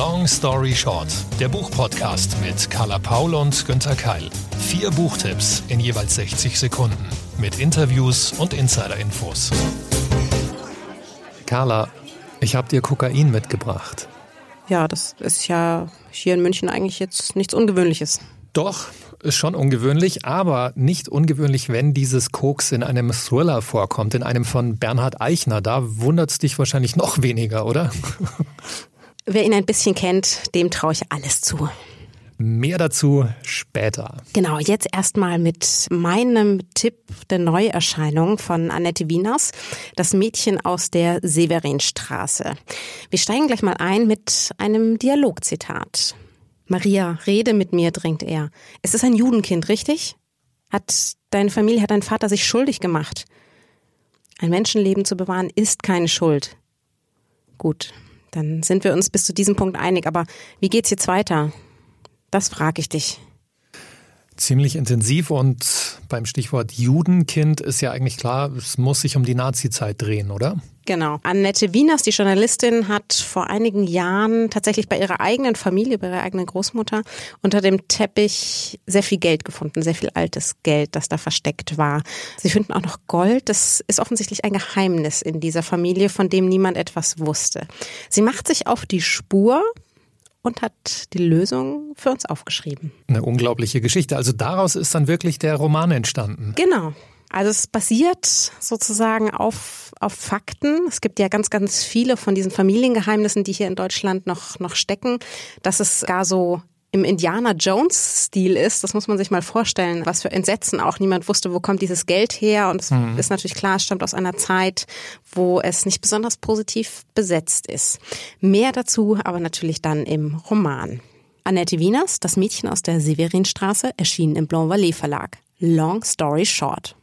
Long Story Short, der Buchpodcast mit Carla Paul und Günther Keil. Vier Buchtipps in jeweils 60 Sekunden mit Interviews und Insider-Infos. Carla, ich habe dir Kokain mitgebracht. Ja, das ist ja hier in München eigentlich jetzt nichts Ungewöhnliches. Doch, ist schon ungewöhnlich, aber nicht ungewöhnlich, wenn dieses Koks in einem Thriller vorkommt, in einem von Bernhard Eichner. Da wundert es dich wahrscheinlich noch weniger, oder? Wer ihn ein bisschen kennt, dem traue ich alles zu. Mehr dazu später. Genau, jetzt erstmal mit meinem Tipp der Neuerscheinung von Annette Wieners, das Mädchen aus der Severinstraße. Wir steigen gleich mal ein mit einem Dialogzitat. Maria, rede mit mir, drängt er. Es ist ein Judenkind, richtig? Hat deine Familie, hat dein Vater sich schuldig gemacht? Ein Menschenleben zu bewahren ist keine Schuld. Gut, dann sind wir uns bis zu diesem Punkt einig. Aber wie geht's jetzt weiter? Das frage ich dich ziemlich intensiv und beim Stichwort Judenkind ist ja eigentlich klar, es muss sich um die Nazi-Zeit drehen, oder? Genau. Annette Wieners, die Journalistin, hat vor einigen Jahren tatsächlich bei ihrer eigenen Familie, bei ihrer eigenen Großmutter, unter dem Teppich sehr viel Geld gefunden, sehr viel altes Geld, das da versteckt war. Sie finden auch noch Gold. Das ist offensichtlich ein Geheimnis in dieser Familie, von dem niemand etwas wusste. Sie macht sich auf die Spur und hat die Lösung für uns aufgeschrieben. Eine unglaubliche Geschichte. Also daraus ist dann wirklich der Roman entstanden. Genau. Also es basiert sozusagen auf, auf Fakten. Es gibt ja ganz, ganz viele von diesen Familiengeheimnissen, die hier in Deutschland noch, noch stecken, dass es gar so im Indiana Jones-Stil ist. Das muss man sich mal vorstellen, was für Entsetzen auch niemand wusste, wo kommt dieses Geld her. Und es mhm. ist natürlich klar, es stammt aus einer Zeit, wo es nicht besonders positiv besetzt ist. Mehr dazu aber natürlich dann im Roman. Annette Wieners, das Mädchen aus der Severinstraße, erschien im Blanc Vallée Verlag. Long Story Short.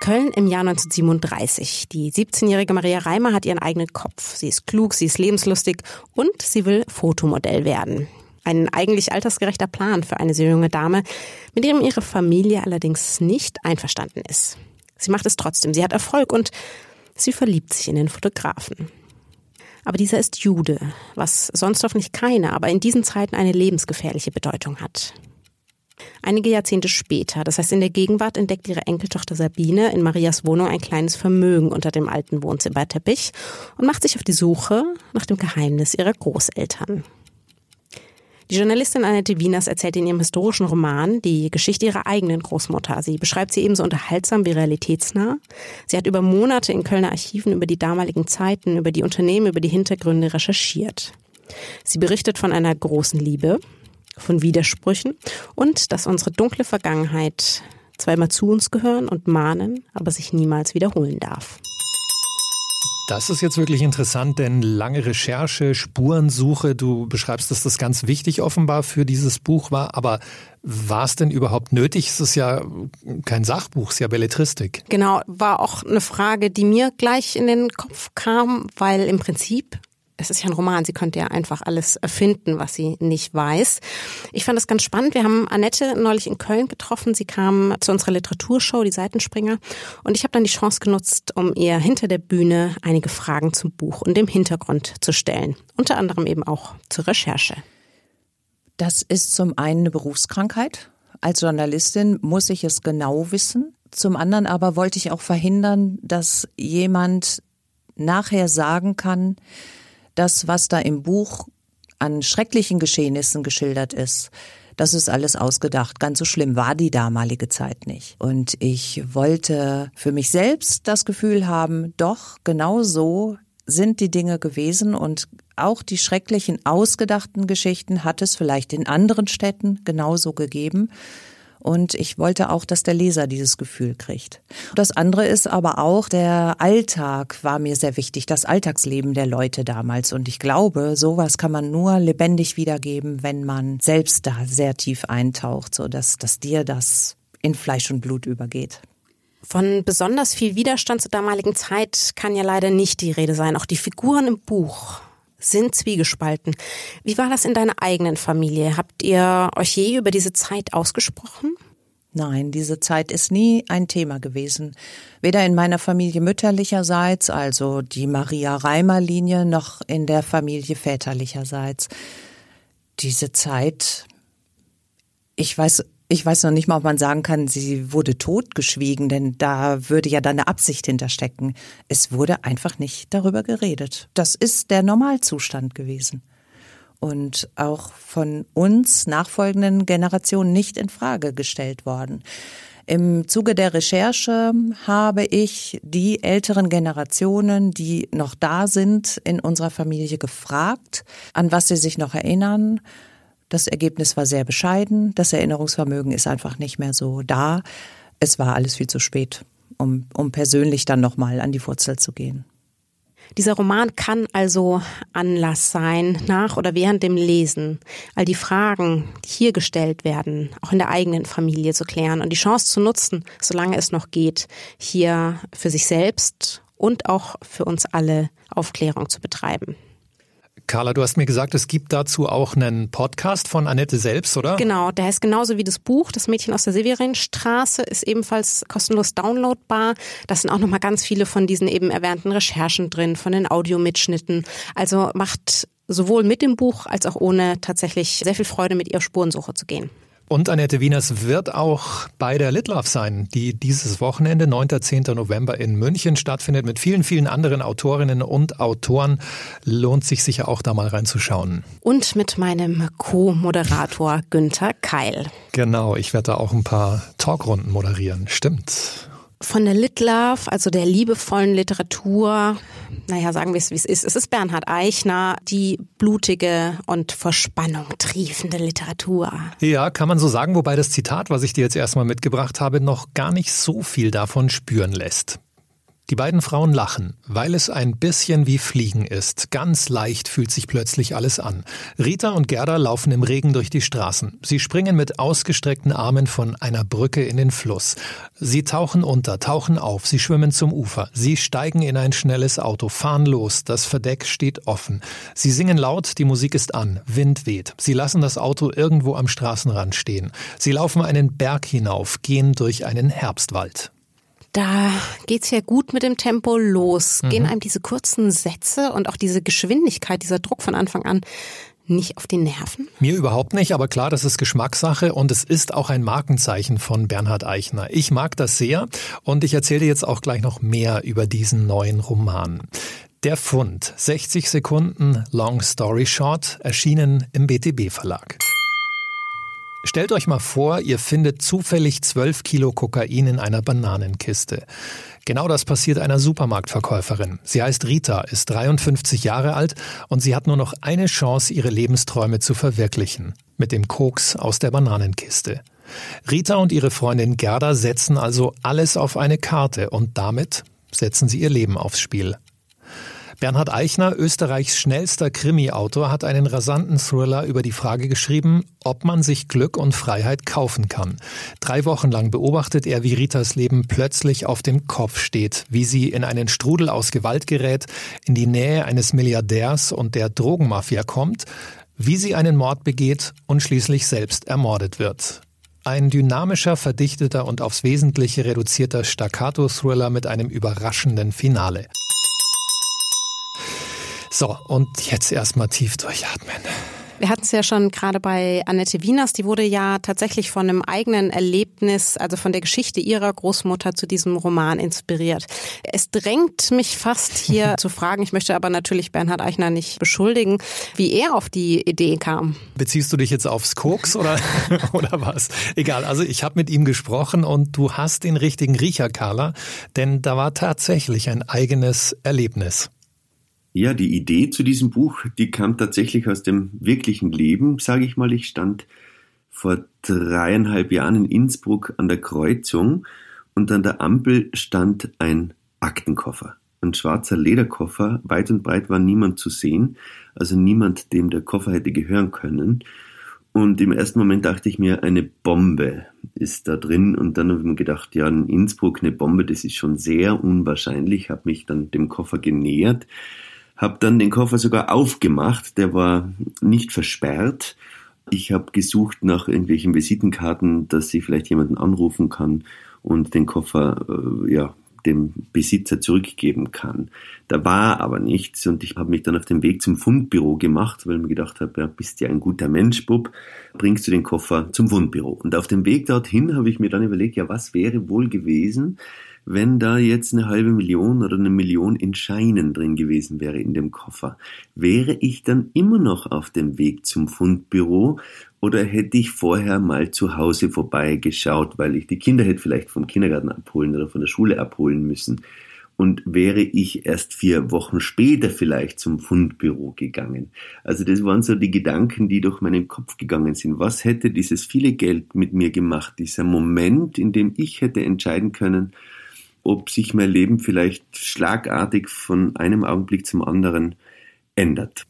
Köln im Jahr 1937. Die 17-jährige Maria Reimer hat ihren eigenen Kopf. Sie ist klug, sie ist lebenslustig und sie will Fotomodell werden. Ein eigentlich altersgerechter Plan für eine so junge Dame, mit dem ihre Familie allerdings nicht einverstanden ist. Sie macht es trotzdem, sie hat Erfolg und sie verliebt sich in den Fotografen. Aber dieser ist Jude, was sonst hoffentlich keine, aber in diesen Zeiten eine lebensgefährliche Bedeutung hat. Einige Jahrzehnte später, das heißt in der Gegenwart, entdeckt ihre Enkeltochter Sabine in Marias Wohnung ein kleines Vermögen unter dem alten Wohnzimmerteppich und macht sich auf die Suche nach dem Geheimnis ihrer Großeltern. Die Journalistin Annette Wieners erzählt in ihrem historischen Roman die Geschichte ihrer eigenen Großmutter. Sie beschreibt sie ebenso unterhaltsam wie realitätsnah. Sie hat über Monate in Kölner Archiven über die damaligen Zeiten, über die Unternehmen, über die Hintergründe recherchiert. Sie berichtet von einer großen Liebe, von Widersprüchen und dass unsere dunkle Vergangenheit zweimal zu uns gehören und mahnen, aber sich niemals wiederholen darf. Das ist jetzt wirklich interessant, denn lange Recherche, Spurensuche, du beschreibst, dass das ganz wichtig offenbar für dieses Buch war, aber war es denn überhaupt nötig? Es ist ja kein Sachbuch, es ist ja Belletristik. Genau, war auch eine Frage, die mir gleich in den Kopf kam, weil im Prinzip es ist ja ein Roman, sie könnte ja einfach alles erfinden, was sie nicht weiß. Ich fand das ganz spannend. Wir haben Annette neulich in Köln getroffen. Sie kam zu unserer Literaturshow, die Seitenspringer. Und ich habe dann die Chance genutzt, um ihr hinter der Bühne einige Fragen zum Buch und dem Hintergrund zu stellen. Unter anderem eben auch zur Recherche. Das ist zum einen eine Berufskrankheit. Als Journalistin muss ich es genau wissen. Zum anderen aber wollte ich auch verhindern, dass jemand nachher sagen kann, das, was da im Buch an schrecklichen Geschehnissen geschildert ist, das ist alles ausgedacht. Ganz so schlimm war die damalige Zeit nicht. Und ich wollte für mich selbst das Gefühl haben, doch, genau so sind die Dinge gewesen und auch die schrecklichen ausgedachten Geschichten hat es vielleicht in anderen Städten genauso gegeben. Und ich wollte auch, dass der Leser dieses Gefühl kriegt. Das andere ist aber auch, der Alltag war mir sehr wichtig, das Alltagsleben der Leute damals. Und ich glaube, sowas kann man nur lebendig wiedergeben, wenn man selbst da sehr tief eintaucht, so dass, dass dir das in Fleisch und Blut übergeht. Von besonders viel Widerstand zur damaligen Zeit kann ja leider nicht die Rede sein. Auch die Figuren im Buch sind zwiegespalten. Wie war das in deiner eigenen Familie? Habt ihr euch je über diese Zeit ausgesprochen? Nein, diese Zeit ist nie ein Thema gewesen. Weder in meiner Familie mütterlicherseits, also die Maria-Reimer-Linie, noch in der Familie väterlicherseits. Diese Zeit, ich weiß, ich weiß noch nicht mal, ob man sagen kann, sie wurde totgeschwiegen, denn da würde ja dann eine Absicht hinterstecken. Es wurde einfach nicht darüber geredet. Das ist der Normalzustand gewesen und auch von uns nachfolgenden Generationen nicht in Frage gestellt worden. Im Zuge der Recherche habe ich die älteren Generationen, die noch da sind, in unserer Familie gefragt, an was sie sich noch erinnern. Das Ergebnis war sehr bescheiden. Das Erinnerungsvermögen ist einfach nicht mehr so da. Es war alles viel zu spät, um, um persönlich dann nochmal an die Wurzel zu gehen. Dieser Roman kann also Anlass sein, nach oder während dem Lesen, all die Fragen, die hier gestellt werden, auch in der eigenen Familie zu klären und die Chance zu nutzen, solange es noch geht, hier für sich selbst und auch für uns alle Aufklärung zu betreiben. Carla, du hast mir gesagt, es gibt dazu auch einen Podcast von Annette selbst, oder? Genau, der heißt genauso wie das Buch. Das Mädchen aus der Severinstraße ist ebenfalls kostenlos downloadbar. Da sind auch nochmal ganz viele von diesen eben erwähnten Recherchen drin, von den Audiomitschnitten. Also macht sowohl mit dem Buch als auch ohne tatsächlich sehr viel Freude, mit ihr Spurensuche zu gehen. Und Annette Wieners wird auch bei der Litlauf sein, die dieses Wochenende, 9. 10. November in München stattfindet, mit vielen, vielen anderen Autorinnen und Autoren. Lohnt sich sicher auch da mal reinzuschauen. Und mit meinem Co-Moderator Günther Keil. Genau, ich werde da auch ein paar Talkrunden moderieren. Stimmt von der Lit also der liebevollen Literatur, naja, sagen wir es, wie es ist. Es ist Bernhard Eichner, die blutige und vor Spannung triefende Literatur. Ja, kann man so sagen, wobei das Zitat, was ich dir jetzt erstmal mitgebracht habe, noch gar nicht so viel davon spüren lässt. Die beiden Frauen lachen, weil es ein bisschen wie Fliegen ist. Ganz leicht fühlt sich plötzlich alles an. Rita und Gerda laufen im Regen durch die Straßen. Sie springen mit ausgestreckten Armen von einer Brücke in den Fluss. Sie tauchen unter, tauchen auf, sie schwimmen zum Ufer. Sie steigen in ein schnelles Auto, fahren los. Das Verdeck steht offen. Sie singen laut, die Musik ist an, Wind weht. Sie lassen das Auto irgendwo am Straßenrand stehen. Sie laufen einen Berg hinauf, gehen durch einen Herbstwald da geht's ja gut mit dem Tempo los. Mhm. Gehen einem diese kurzen Sätze und auch diese Geschwindigkeit, dieser Druck von Anfang an nicht auf die Nerven? Mir überhaupt nicht, aber klar, das ist Geschmackssache und es ist auch ein Markenzeichen von Bernhard Eichner. Ich mag das sehr und ich erzähle dir jetzt auch gleich noch mehr über diesen neuen Roman. Der Fund, 60 Sekunden Long Story Short, erschienen im BTB Verlag. Stellt euch mal vor, ihr findet zufällig 12 Kilo Kokain in einer Bananenkiste. Genau das passiert einer Supermarktverkäuferin. Sie heißt Rita, ist 53 Jahre alt und sie hat nur noch eine Chance, ihre Lebensträume zu verwirklichen. Mit dem Koks aus der Bananenkiste. Rita und ihre Freundin Gerda setzen also alles auf eine Karte und damit setzen sie ihr Leben aufs Spiel. Bernhard Eichner, Österreichs schnellster Krimi-Autor, hat einen rasanten Thriller über die Frage geschrieben, ob man sich Glück und Freiheit kaufen kann. Drei Wochen lang beobachtet er, wie Ritas Leben plötzlich auf dem Kopf steht, wie sie in einen Strudel aus Gewalt gerät, in die Nähe eines Milliardärs und der Drogenmafia kommt, wie sie einen Mord begeht und schließlich selbst ermordet wird. Ein dynamischer, verdichteter und aufs Wesentliche reduzierter Staccato-Thriller mit einem überraschenden Finale. So, und jetzt erstmal tief durchatmen. Wir hatten es ja schon gerade bei Annette Wieners, die wurde ja tatsächlich von einem eigenen Erlebnis, also von der Geschichte ihrer Großmutter zu diesem Roman inspiriert. Es drängt mich fast hier zu fragen, ich möchte aber natürlich Bernhard Eichner nicht beschuldigen, wie er auf die Idee kam. Beziehst du dich jetzt aufs Koks oder, oder was? Egal, also ich habe mit ihm gesprochen und du hast den richtigen Riecher, Carla, denn da war tatsächlich ein eigenes Erlebnis. Ja, die Idee zu diesem Buch, die kam tatsächlich aus dem wirklichen Leben, sage ich mal. Ich stand vor dreieinhalb Jahren in Innsbruck an der Kreuzung und an der Ampel stand ein Aktenkoffer. Ein schwarzer Lederkoffer, weit und breit war niemand zu sehen, also niemand, dem der Koffer hätte gehören können. Und im ersten Moment dachte ich mir, eine Bombe ist da drin. Und dann habe ich mir gedacht, ja, in Innsbruck eine Bombe, das ist schon sehr unwahrscheinlich. Habe mich dann dem Koffer genähert habe dann den Koffer sogar aufgemacht, der war nicht versperrt. Ich habe gesucht nach irgendwelchen Visitenkarten, dass ich vielleicht jemanden anrufen kann und den Koffer äh, ja, dem Besitzer zurückgeben kann. Da war aber nichts und ich habe mich dann auf den Weg zum Fundbüro gemacht, weil ich mir gedacht habe, ja, bist ja ein guter Mensch, Bub, bringst du den Koffer zum Fundbüro. Und auf dem Weg dorthin habe ich mir dann überlegt, ja, was wäre wohl gewesen, wenn da jetzt eine halbe Million oder eine Million in Scheinen drin gewesen wäre in dem Koffer, wäre ich dann immer noch auf dem Weg zum Fundbüro oder hätte ich vorher mal zu Hause vorbeigeschaut, weil ich die Kinder hätte vielleicht vom Kindergarten abholen oder von der Schule abholen müssen? Und wäre ich erst vier Wochen später vielleicht zum Fundbüro gegangen? Also das waren so die Gedanken, die durch meinen Kopf gegangen sind. Was hätte dieses viele Geld mit mir gemacht? Dieser Moment, in dem ich hätte entscheiden können, ob sich mein Leben vielleicht schlagartig von einem Augenblick zum anderen ändert.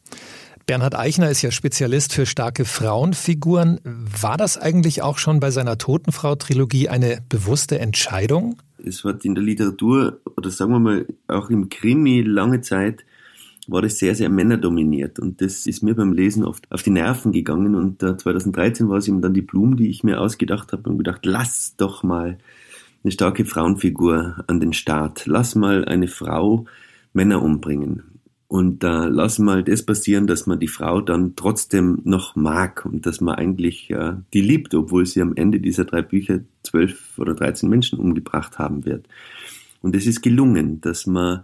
Bernhard Eichner ist ja Spezialist für starke Frauenfiguren. War das eigentlich auch schon bei seiner Totenfrau-Trilogie eine bewusste Entscheidung? Es hat in der Literatur oder sagen wir mal auch im Krimi lange Zeit war das sehr, sehr männerdominiert. Und das ist mir beim Lesen oft auf die Nerven gegangen. Und 2013 war es eben dann die Blumen, die ich mir ausgedacht habe und gedacht, lass doch mal eine starke Frauenfigur an den Start. Lass mal eine Frau Männer umbringen. Und äh, lass mal das passieren, dass man die Frau dann trotzdem noch mag und dass man eigentlich äh, die liebt, obwohl sie am Ende dieser drei Bücher zwölf oder dreizehn Menschen umgebracht haben wird. Und es ist gelungen, dass man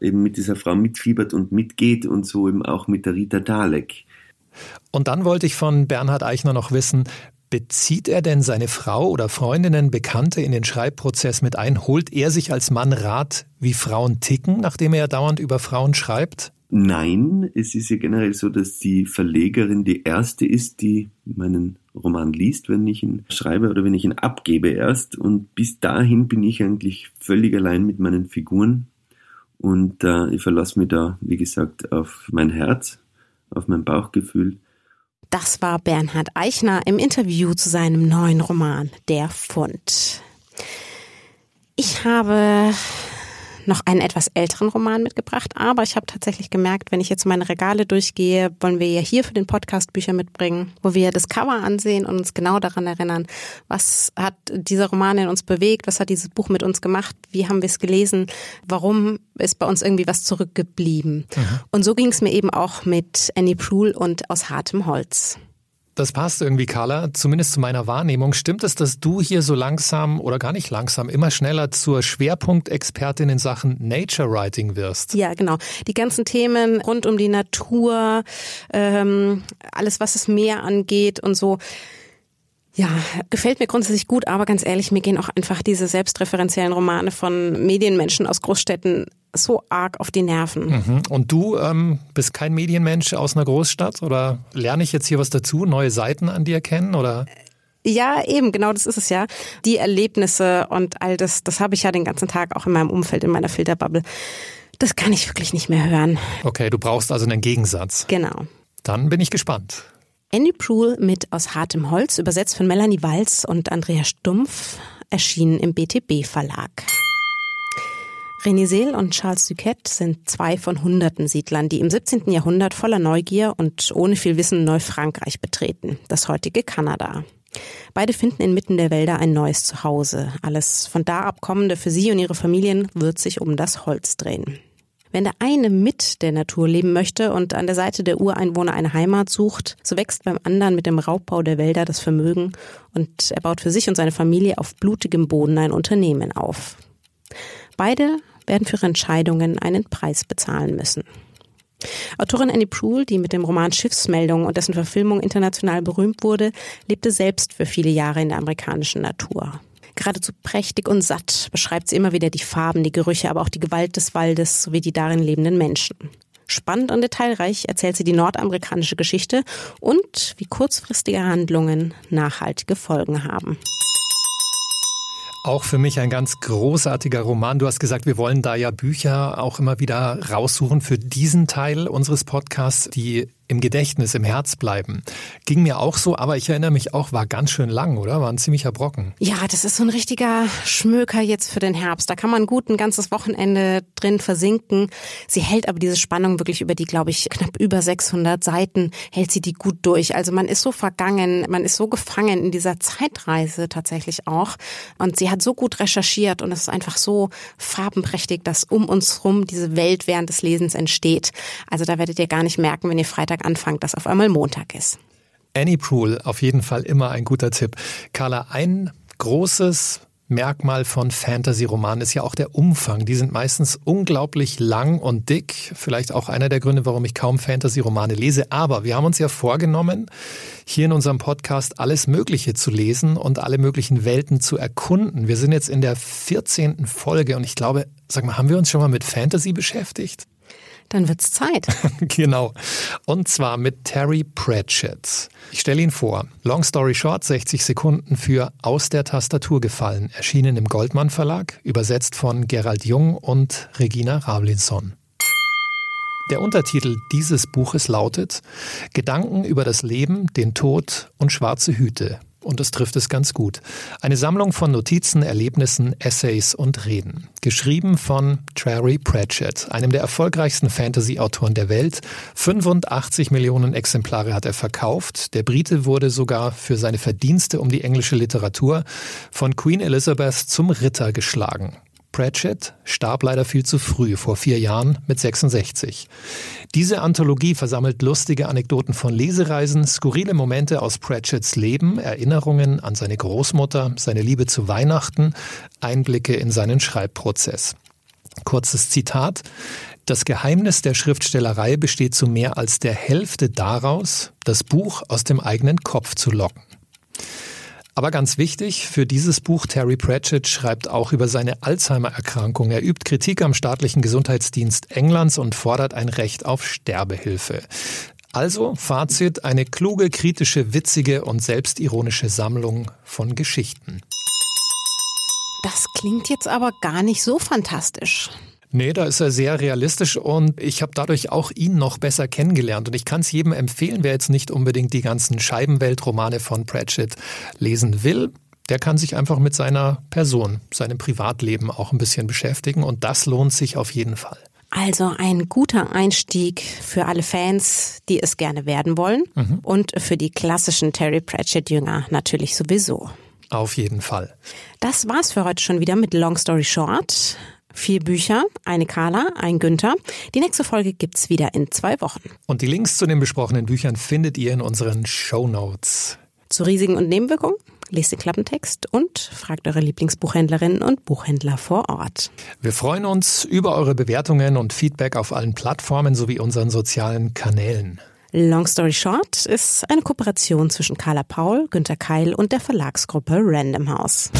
eben mit dieser Frau mitfiebert und mitgeht und so eben auch mit der Rita Dalek. Und dann wollte ich von Bernhard Eichner noch wissen, Bezieht er denn seine Frau oder Freundinnen, Bekannte in den Schreibprozess mit ein? Holt er sich als Mann Rat, wie Frauen ticken, nachdem er dauernd über Frauen schreibt? Nein, es ist ja generell so, dass die Verlegerin die erste ist, die meinen Roman liest, wenn ich ihn schreibe oder wenn ich ihn abgebe erst. Und bis dahin bin ich eigentlich völlig allein mit meinen Figuren. Und äh, ich verlasse mich da, wie gesagt, auf mein Herz, auf mein Bauchgefühl. Das war Bernhard Eichner im Interview zu seinem neuen Roman Der Fund. Ich habe noch einen etwas älteren Roman mitgebracht, aber ich habe tatsächlich gemerkt, wenn ich jetzt meine Regale durchgehe, wollen wir ja hier für den Podcast Bücher mitbringen, wo wir das Cover ansehen und uns genau daran erinnern, was hat dieser Roman in uns bewegt, was hat dieses Buch mit uns gemacht, wie haben wir es gelesen, warum ist bei uns irgendwie was zurückgeblieben. Mhm. Und so ging es mir eben auch mit Annie Proul und aus hartem Holz. Das passt irgendwie, Carla, zumindest zu meiner Wahrnehmung. Stimmt es, dass du hier so langsam oder gar nicht langsam, immer schneller zur Schwerpunktexpertin in Sachen Nature Writing wirst? Ja, genau. Die ganzen Themen rund um die Natur, ähm, alles, was das Meer angeht und so. Ja, gefällt mir grundsätzlich gut, aber ganz ehrlich, mir gehen auch einfach diese selbstreferenziellen Romane von Medienmenschen aus Großstädten so arg auf die Nerven. Mhm. Und du ähm, bist kein Medienmensch aus einer Großstadt oder lerne ich jetzt hier was dazu, neue Seiten an dir kennen oder? Ja, eben, genau das ist es ja. Die Erlebnisse und all das, das habe ich ja den ganzen Tag auch in meinem Umfeld, in meiner Filterbubble. Das kann ich wirklich nicht mehr hören. Okay, du brauchst also einen Gegensatz. Genau. Dann bin ich gespannt. Annie Proul mit Aus hartem Holz, übersetzt von Melanie Walz und Andrea Stumpf, erschienen im BTB Verlag. René Seel und Charles Duquette sind zwei von hunderten Siedlern, die im 17. Jahrhundert voller Neugier und ohne viel Wissen Neufrankreich betreten, das heutige Kanada. Beide finden inmitten der Wälder ein neues Zuhause. Alles von da abkommende für sie und ihre Familien wird sich um das Holz drehen. Wenn der eine mit der Natur leben möchte und an der Seite der Ureinwohner eine Heimat sucht, so wächst beim anderen mit dem Raubbau der Wälder das Vermögen und er baut für sich und seine Familie auf blutigem Boden ein Unternehmen auf. Beide werden für ihre Entscheidungen einen Preis bezahlen müssen. Autorin Annie Proul, die mit dem Roman Schiffsmeldung und dessen Verfilmung international berühmt wurde, lebte selbst für viele Jahre in der amerikanischen Natur. Geradezu prächtig und satt beschreibt sie immer wieder die Farben, die Gerüche, aber auch die Gewalt des Waldes sowie die darin lebenden Menschen. Spannend und detailreich erzählt sie die nordamerikanische Geschichte und wie kurzfristige Handlungen nachhaltige Folgen haben. Auch für mich ein ganz großartiger Roman. Du hast gesagt, wir wollen da ja Bücher auch immer wieder raussuchen für diesen Teil unseres Podcasts, die im Gedächtnis, im Herz bleiben. Ging mir auch so, aber ich erinnere mich auch, war ganz schön lang, oder? War ein ziemlicher Brocken. Ja, das ist so ein richtiger Schmöker jetzt für den Herbst. Da kann man gut ein ganzes Wochenende drin versinken. Sie hält aber diese Spannung wirklich über die, glaube ich, knapp über 600 Seiten, hält sie die gut durch. Also man ist so vergangen, man ist so gefangen in dieser Zeitreise tatsächlich auch. Und sie hat so gut recherchiert und es ist einfach so farbenprächtig, dass um uns rum diese Welt während des Lesens entsteht. Also da werdet ihr gar nicht merken, wenn ihr Freitag Freitag anfangt, dass auf einmal Montag ist. Annie Proul, auf jeden Fall immer ein guter Tipp. Carla, ein großes Merkmal von Fantasy-Romanen ist ja auch der Umfang. Die sind meistens unglaublich lang und dick. Vielleicht auch einer der Gründe, warum ich kaum Fantasy-Romane lese. Aber wir haben uns ja vorgenommen, hier in unserem Podcast alles Mögliche zu lesen und alle möglichen Welten zu erkunden. Wir sind jetzt in der 14. Folge und ich glaube, sag mal, haben wir uns schon mal mit Fantasy beschäftigt? Dann wird's Zeit. genau. Und zwar mit Terry Pratchett. Ich stelle ihn vor. Long story short, 60 Sekunden für Aus der Tastatur gefallen, erschienen im Goldmann Verlag, übersetzt von Gerald Jung und Regina Ravlinson. Der Untertitel dieses Buches lautet Gedanken über das Leben, den Tod und schwarze Hüte und das trifft es ganz gut. Eine Sammlung von Notizen, Erlebnissen, Essays und Reden. Geschrieben von Terry Pratchett, einem der erfolgreichsten Fantasy-Autoren der Welt. 85 Millionen Exemplare hat er verkauft. Der Brite wurde sogar für seine Verdienste um die englische Literatur von Queen Elizabeth zum Ritter geschlagen. Pratchett starb leider viel zu früh, vor vier Jahren mit 66. Diese Anthologie versammelt lustige Anekdoten von Lesereisen, skurrile Momente aus Pratchetts Leben, Erinnerungen an seine Großmutter, seine Liebe zu Weihnachten, Einblicke in seinen Schreibprozess. Kurzes Zitat. Das Geheimnis der Schriftstellerei besteht zu mehr als der Hälfte daraus, das Buch aus dem eigenen Kopf zu locken. Aber ganz wichtig, für dieses Buch Terry Pratchett schreibt auch über seine Alzheimer-Erkrankung. Er übt Kritik am staatlichen Gesundheitsdienst Englands und fordert ein Recht auf Sterbehilfe. Also Fazit, eine kluge, kritische, witzige und selbstironische Sammlung von Geschichten. Das klingt jetzt aber gar nicht so fantastisch. Nee, da ist er sehr realistisch und ich habe dadurch auch ihn noch besser kennengelernt. Und ich kann es jedem empfehlen, wer jetzt nicht unbedingt die ganzen Scheibenweltromane von Pratchett lesen will. Der kann sich einfach mit seiner Person, seinem Privatleben auch ein bisschen beschäftigen und das lohnt sich auf jeden Fall. Also ein guter Einstieg für alle Fans, die es gerne werden wollen mhm. und für die klassischen Terry Pratchett-Jünger natürlich sowieso. Auf jeden Fall. Das war's für heute schon wieder mit Long Story Short. Vier Bücher, eine Carla, ein Günther. Die nächste Folge gibt's wieder in zwei Wochen. Und die Links zu den besprochenen Büchern findet ihr in unseren Show Notes. Zu Risiken und Nebenwirkungen lest den Klappentext und fragt eure Lieblingsbuchhändlerinnen und Buchhändler vor Ort. Wir freuen uns über eure Bewertungen und Feedback auf allen Plattformen sowie unseren sozialen Kanälen. Long Story Short ist eine Kooperation zwischen Carla Paul, Günter Keil und der Verlagsgruppe Random House.